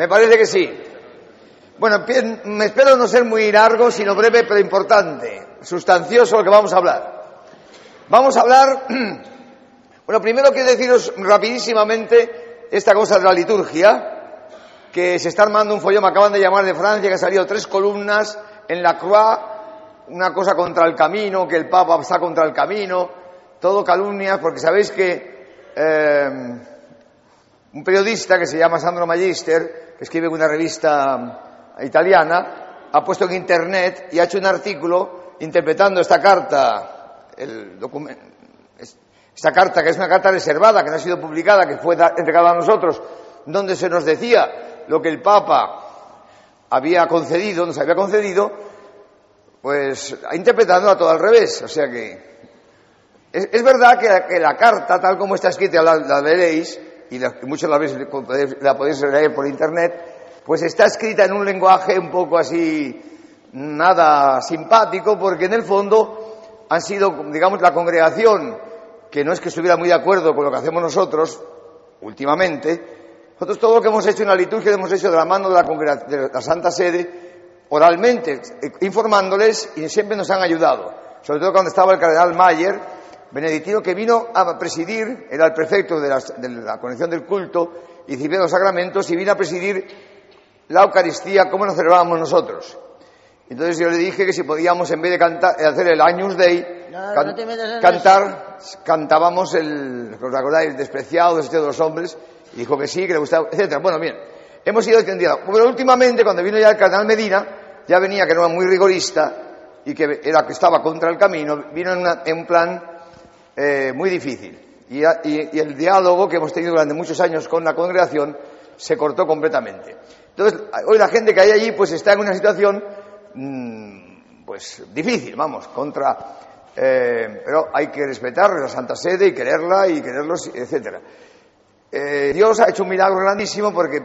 Me parece que sí. Bueno, me espero no ser muy largo, sino breve pero importante, sustancioso lo que vamos a hablar. Vamos a hablar, bueno, primero quiero deciros rapidísimamente esta cosa de la liturgia, que se está armando un follón, me acaban de llamar de Francia, que ha salido tres columnas en la Croix, una cosa contra el camino, que el Papa está contra el camino, todo calumnias, porque sabéis que eh, un periodista que se llama Sandro Magister, que escribe en una revista italiana, ha puesto en Internet y ha hecho un artículo interpretando esta carta, el esta carta que es una carta reservada, que no ha sido publicada, que fue entregada a nosotros, donde se nos decía lo que el Papa había concedido, nos había concedido, pues ha interpretado a todo al revés. O sea que es, verdad que, la carta, tal como está escrita, la, la veréis, y muchos la, la podéis leer por internet, pues está escrita en un lenguaje un poco así, nada simpático, porque en el fondo han sido, digamos, la congregación, que no es que estuviera muy de acuerdo con lo que hacemos nosotros últimamente, nosotros todo lo que hemos hecho en la liturgia lo hemos hecho de la mano de la, de la Santa Sede, oralmente, informándoles y siempre nos han ayudado. Sobre todo cuando estaba el cardenal Mayer, benedictino, que vino a presidir, era el prefecto de la, de la Conexión del Culto y de los Sacramentos, y vino a presidir la Eucaristía como nos celebrábamos nosotros. Entonces yo le dije que si podíamos, en vez de cantar, hacer el Años Day, cantar, cantábamos el, ¿os acordáis? Despreciado de los hombres, y dijo que sí, que le gustaba, etcétera. Bueno, bien, hemos ido entendiendo. Pero últimamente, cuando vino ya el cardenal Medina, ya venía que no era muy rigorista y que era que estaba contra el camino, vino en, un plan eh, muy difícil. y el diálogo que hemos tenido durante muchos años con la congregación se cortó completamente. Entonces, hoy la gente que hay allí pues está en una situación mm, pues difícil, vamos, contra... Eh, pero hay que respetar la Santa Sede y quererla y quererlos, etcétera. Eh, Dios ha hecho un milagro grandísimo porque,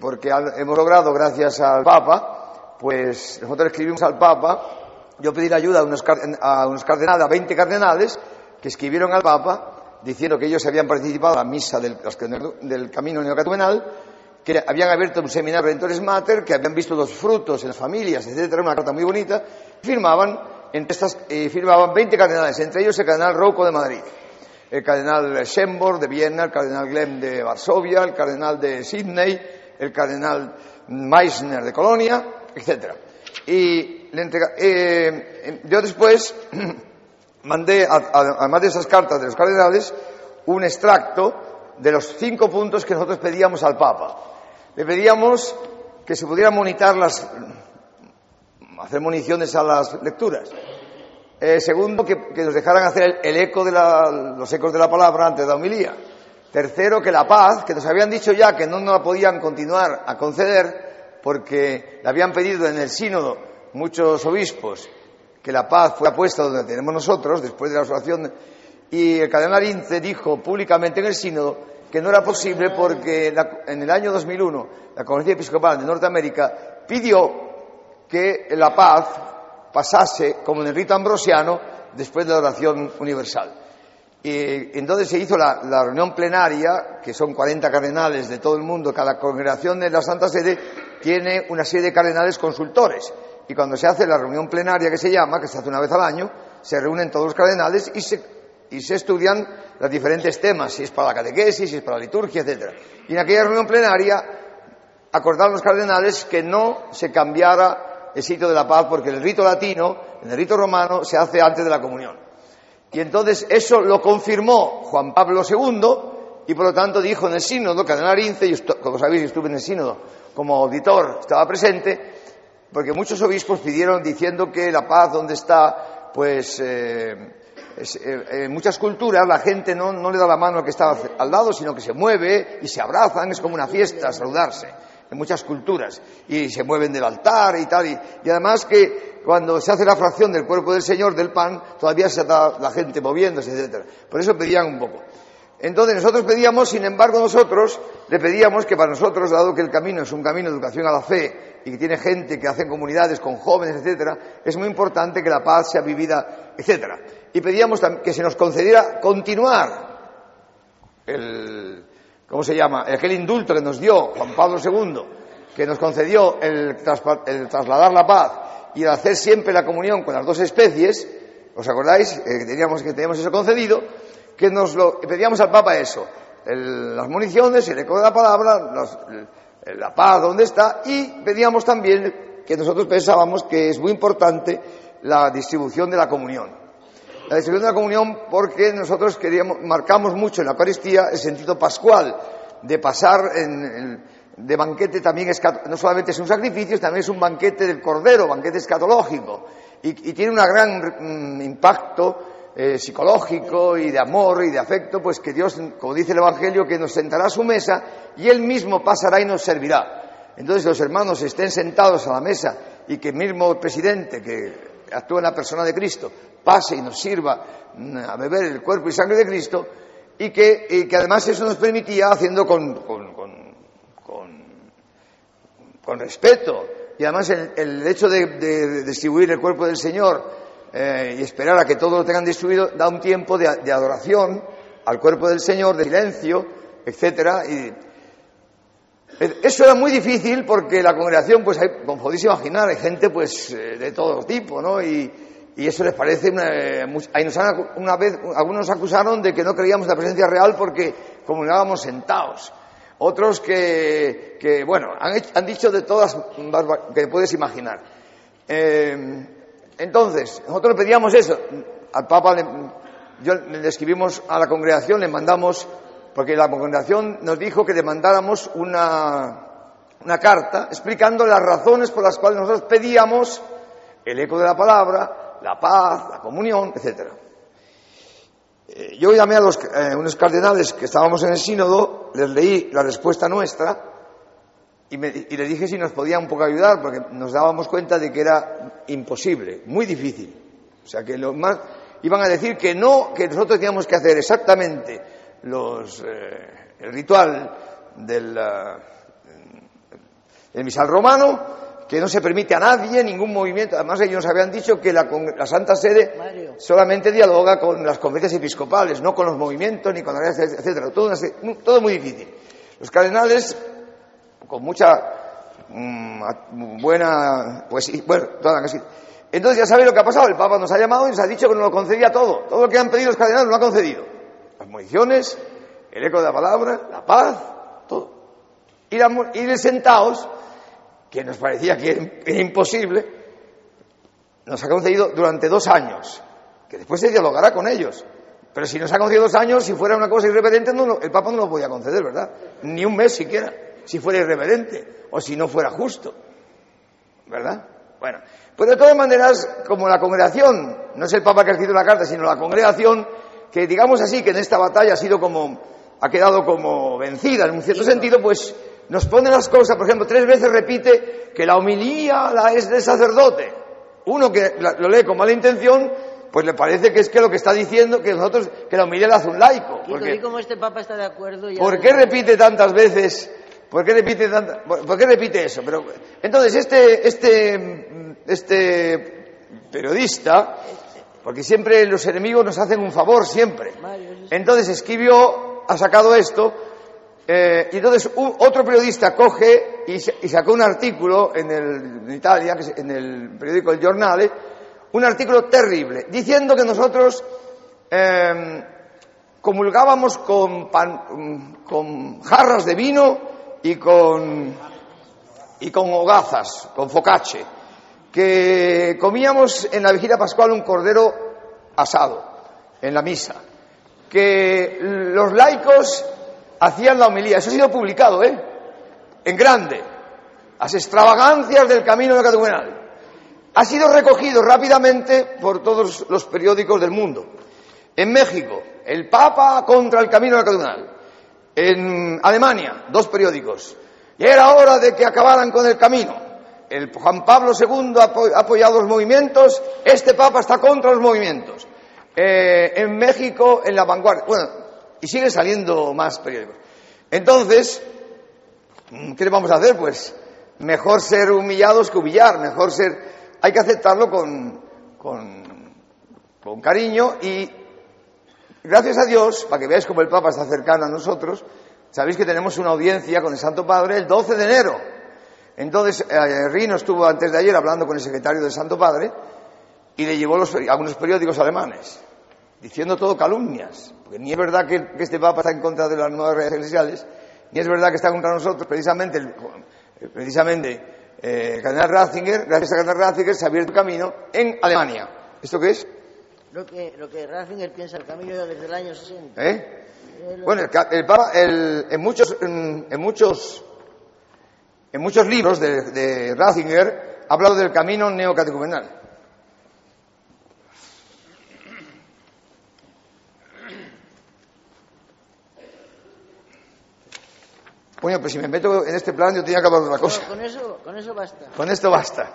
porque hemos logrado, gracias al Papa, pues nosotros escribimos al Papa, yo pedí ayuda a unos, a unos cardenales, a 20 cardenales, que escribieron al Papa diciendo que ellos habían participado en la misa del, del camino neocatecumenal que habían abierto un seminario Redentores Mater, que habían visto los frutos en las familias, etcétera, una carta muy bonita, firmaban, entre estas, eh, firmaban 20 cardenales, entre ellos el cardenal Rocco de Madrid, el cardenal Schembor de Viena, el cardenal Glem de Varsovia, el cardenal de Sydney, el cardenal Meissner de Colonia, etcétera. Y le eh, yo después mandé, además de esas cartas de los cardenales, un extracto de los cinco puntos que nosotros pedíamos al Papa. Le pedíamos que se pudieran monitar las, hacer municiones a las lecturas. Eh, segundo, que, nos dejaran hacer el, eco de los ecos de la palabra antes de la homilía. Tercero, que la paz, que nos habían dicho ya que no la podían continuar a conceder porque le habían pedido en el sínodo muchos obispos que la paz fuera puesta donde tenemos nosotros, después de la oración. Y el cardenal Ince dijo públicamente en el sínodo que no era posible porque en el año 2001 la Conferencia Episcopal de Norteamérica pidió que la paz pasase como en el rito ambrosiano después de la oración universal. Y entonces se hizo la, reunión plenaria, que son 40 cardenales de todo el mundo, cada congregación de la Santa Sede tiene una serie de cardenales consultores. Y cuando se hace la reunión plenaria que se llama, que se hace una vez al año, se reúnen todos los cardenales y se estudian los diferentes temas, si es para la catequesis, si es para la liturgia, etc. Y en aquella reunión plenaria acordaron los cardenales que no se cambiara el sitio de la paz porque el rito latino, en el rito romano, se hace antes de la comunión. Y entonces eso lo confirmó Juan Pablo II y por lo tanto dijo en el sínodo, cardenal Ince, y como sabéis estuve en el sínodo como auditor, estaba presente, porque muchos obispos pidieron diciendo que la paz donde está, pues eh, eh, en muchas culturas la gente no, le da la mano al que está al lado, sino que se mueve y se abrazan, es como una fiesta saludarse, en muchas culturas, y se mueven del altar y tal, y, además que cuando se hace la fracción del cuerpo del Señor, del pan, todavía se está la gente moviéndose, etc. Por eso pedían un poco. Entonces nosotros pedíamos, sin embargo nosotros le pedíamos que para nosotros, dado que el camino es un camino de educación a la fe y que tiene gente que hace comunidades con jóvenes, etcétera, es muy importante que la paz sea vivida, etcétera y pedíamos que se nos concediera continuar ¿cómo se llama? Aquel indulto que nos dio Juan Pablo II, que nos concedió el, trasladar la paz y el hacer siempre la comunión con las dos especies, ¿os acordáis? Eh, que, teníamos, que teníamos eso concedido, que nos lo pedíamos al Papa eso, las municiones, el eco de la palabra, la paz donde está, y pedíamos también que nosotros pensábamos que es muy importante la distribución de la comunión. La distribución de la comunión porque nosotros queríamos, marcamos mucho en la Eucaristía el sentido pascual de pasar de banquete también, no solamente es un sacrificio, también es un banquete del Cordero, banquete escatológico, y, tiene un gran mm, impacto eh, psicológico y de amor y de afecto, pues que Dios, como dice el Evangelio, que nos sentará a su mesa y Él mismo pasará y nos servirá. Entonces los hermanos estén sentados a la mesa y que el mismo presidente, que actúa en la persona de Cristo, pase y nos sirva mm, a beber el cuerpo y sangre de Cristo, y que, que además eso nos permitía haciendo con, con, con, respeto, y además el, hecho de, distribuir el cuerpo del Señor eh, y esperar a que todos lo tengan distribuido da un tiempo de, adoración al cuerpo del Señor, de silencio, etcétera, y eso era muy difícil porque la congregación, pues, como podéis imaginar, hay gente, pues, eh, de todo tipo, ¿no? Y, eso les parece una, ahí nos han, una vez, algunos nos acusaron de que no creíamos en la presencia real porque comunicábamos sentados. Otros que, que bueno, han, dicho de todas que puedes imaginar. Eh, entonces, nosotros le pedíamos eso. Al Papa le, yo, le escribimos a la congregación, le mandamos porque la congregación nos dijo que demandáramos una, una carta explicando las razones por las cuales nosotros pedíamos el eco de la palabra, la paz, la comunión, etc. Eh, yo llamé a los, eh, unos cardenales que estábamos en el sínodo, les leí la respuesta nuestra y, y les dije si nos podían un poco ayudar, porque nos dábamos cuenta de que era imposible, muy difícil. O sea, que los más iban a decir que no, que nosotros teníamos que hacer exactamente los, eh, el ritual del, el misal romano, que no se permite a nadie ningún movimiento. Además, ellos nos habían dicho que la, la Santa Sede solamente dialoga con las conferencias episcopales, no con los movimientos ni con las etcétera. Todo, todo muy difícil. Los cardenales, con mucha mm, buena, pues bueno, toda casi. Entonces ya sabéis lo que ha pasado. El Papa nos ha llamado y nos ha dicho que nos lo concedía todo. Todo lo que han pedido los cardenales lo ha concedido las municiones, el eco de la palabra, la paz, todo. Y, la, sentados, que nos parecía que era imposible, nos ha concedido durante dos años, que después se dialogará con ellos. Pero si nos ha concedido dos años, si fuera una cosa irreverente, el Papa no lo podía conceder, ¿verdad? Ni un mes siquiera, si fuera irreverente o si no fuera justo. ¿Verdad? Bueno, pues de todas maneras, como la congregación, no es el Papa que ha escrito la carta, sino la congregación, que digamos así que en esta batalla ha sido como, ha quedado como vencida en un cierto sentido, pues nos pone las cosas, por ejemplo, tres veces repite que la homilía la es del sacerdote. Uno que lo lee con mala intención, pues le parece que es que lo que está diciendo que nosotros, que la homilía la hace un laico. Porque, como este papa está de acuerdo ¿Por qué repite tantas veces? ¿Por qué repite ¿Por qué repite eso? Pero, entonces, este, este, este periodista porque siempre los enemigos nos hacen un favor, siempre. Entonces escribió, ha sacado esto, eh, y entonces otro periodista coge y, sacó un artículo en, el, Italia, en el periódico El Giornale, un artículo terrible, diciendo que nosotros em, comulgábamos con, con jarras de vino y con, y con hogazas, con focache que comíamos en la vigilia pascual un cordero asado en la misa, que los laicos hacían la homilía, eso ha sido publicado, ¿eh? En grande, las extravagancias del camino de. Ha sido recogido rápidamente por todos los periódicos del mundo. En México, el Papa contra el camino de. En Alemania, dos periódicos. Y era hora de que acabaran con el camino el Juan Pablo II ha apoyado los movimientos, este Papa está contra los movimientos. Eh, en México, en la vanguardia. Bueno, y sigue saliendo más periódicos. Entonces, ¿qué le vamos a hacer? Pues mejor ser humillados que humillar, mejor ser. Hay que aceptarlo con, con, con cariño y gracias a Dios, para que veáis cómo el Papa está cercano a nosotros, Sabéis que tenemos una audiencia con el Santo Padre el 12 de enero. Entonces, eh, Rino estuvo antes de ayer hablando con el secretario del Santo Padre y le llevó los, algunos periódicos alemanes, diciendo todo calumnias. Porque ni es verdad que, este Papa está en contra de las nuevas redes eclesiales, ni es verdad que está contra nosotros. Precisamente, el- precisamente eh, el cardenal Ratzinger, gracias a cardenal Ratzinger, se ha abierto camino en Alemania. ¿Esto qué es? Lo que, lo que Ratzinger piensa el camino desde el año 60. ¿Eh? Bueno, el, el Papa, el- en muchos, en, en muchos, en muchos libros de, de Ratzinger ha hablado del camino neocatecumenal. Bueno, pues si me meto en este plan yo tenía que hablar de otra cosa. con, eso, con eso basta. Con esto basta.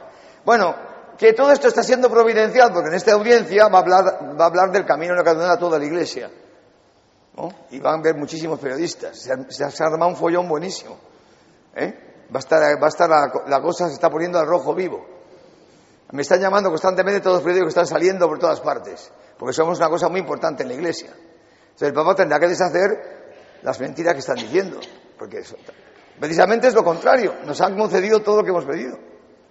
Bueno, que todo esto está siendo providencial, porque en esta audiencia va a hablar, va a hablar del camino de la a toda la iglesia. ¿no? Y van a ver muchísimos periodistas. Se se se ha armado un follón buenísimo. ¿eh? Va a estar, va a estar la, la cosa se está poniendo al rojo vivo. Me están llamando constantemente todos los periódicos que están saliendo por todas partes, porque somos una cosa muy importante en la iglesia. Entonces el Papa tendrá que deshacer las mentiras que están diciendo, porque eso- precisamente es lo contrario. Nos han concedido todo lo que hemos pedido.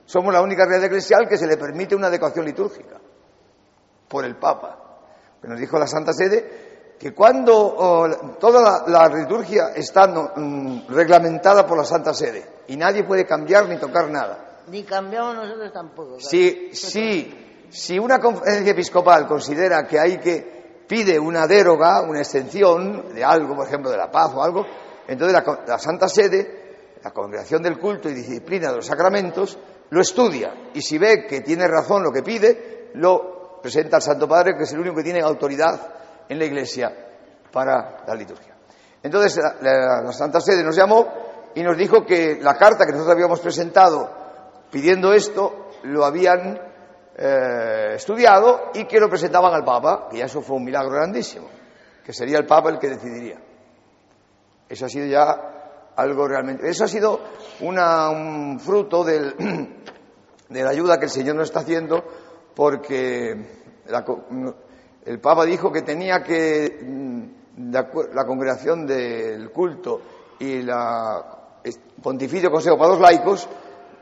Somos la única red eclesial que se le permite una adecuación litúrgica por el Papa. Que nos dijo la Santa Sede que cuando oh, toda la, la liturgia está no, mm, reglamentada por la Santa Sede y nadie puede cambiar ni tocar nada. Ni cambiamos nosotros tampoco. claro. Si, si, si una conferencia episcopal considera que hay que pide una déroga, una extensión de algo, por ejemplo, de la paz o algo, entonces la Santa Sede, la Congregación del Culto y Disciplina de los Sacramentos, lo estudia y si ve que tiene razón lo que pide, lo presenta al Santo Padre, que es el único que tiene autoridad en la Iglesia para la liturgia. Entonces la, Santa Sede nos llamó y nos dijo que la carta que nosotros habíamos presentado pidiendo esto lo habían eh, estudiado y que lo presentaban al Papa, que ya eso fue un milagro grandísimo, que sería el Papa el que decidiría. Eso ha sido ya algo realmente. Eso ha sido una- un fruto del- de la ayuda que el Señor nos está haciendo, porque la el Papa dijo que tenía que mm, de acuer- la congregación del culto y la Pontificio Consejo para los laicos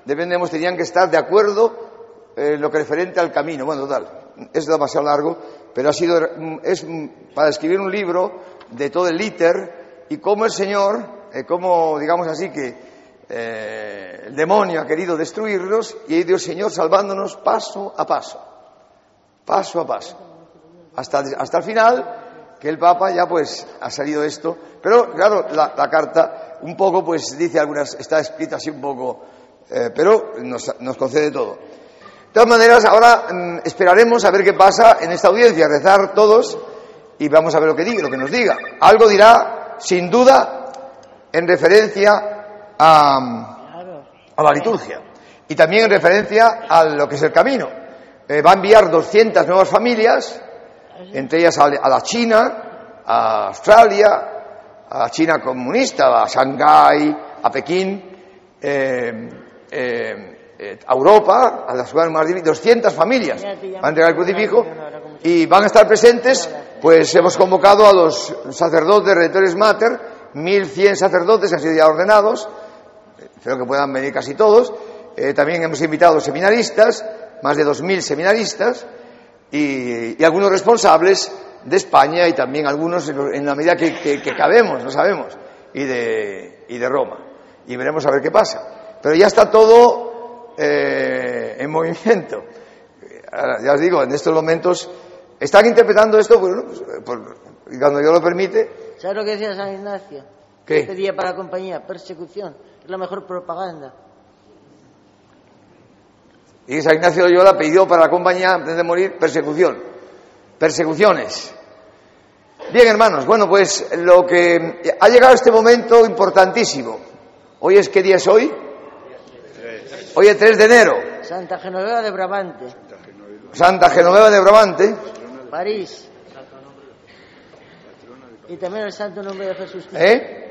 dependemos tenían que estar de acuerdo en lo que referente al camino. Bueno, total, es demasiado largo, pero ha sido mm, es mm, para escribir un libro de todo el liter y cómo el Señor, eh, cómo digamos así que eh, el demonio ha querido destruirnos y ha ido Señor salvándonos paso a paso, paso a paso, hasta, hasta el final que el Papa ya pues ha salido esto, pero claro, la, la carta un poco pues dice algunas, está escrita así un poco, eh, pero nos, nos concede todo. De todas maneras, ahora mm, esperaremos a ver qué pasa en esta audiencia, rezar todos y vamos a ver lo que diga, lo que nos diga. Algo dirá, sin duda, en referencia a, a la liturgia. Y también en referencia a lo que es el camino. Eh, va a enviar 200 nuevas familias, entre ellas a, a la China, a Australia, a China comunista, a Shanghái, a Pekín, eh, eh, eh, a Europa, a las ciudades más difíciles, 200 familias van a entregar el crucifijo y van a estar presentes, pues hemos convocado a los sacerdotes redentores mater, 1100 sacerdotes han sido ya ordenados, espero que puedan venir casi todos. Eh, también hemos invitado seminaristas, más de 2.000 seminaristas, y, algunos responsables de España y también algunos en, la medida que, que- que cabemos, no sabemos, y de, y de Roma. Y veremos a ver qué pasa. Pero ya está todo eh, en movimiento. Ya os digo, en estos momentos están interpretando esto, bueno, pues, por- y cuando Dios lo permite, ¿Sabes lo que decía San Ignacio? ¿Qué? Pedía para la compañía persecución. Es la mejor propaganda. Y San Ignacio de Loyola pidió para la compañía, antes de morir, persecución. Persecuciones. Bien, hermanos, bueno, pues lo que ha llegado este momento importantísimo. Hoy es, ¿qué día es hoy? Hoy es 3 de enero. Santa Genoveva de Brabante. Santa Genoveva de Brabante. París. Y también el santo nombre de Jesús. ¿Eh?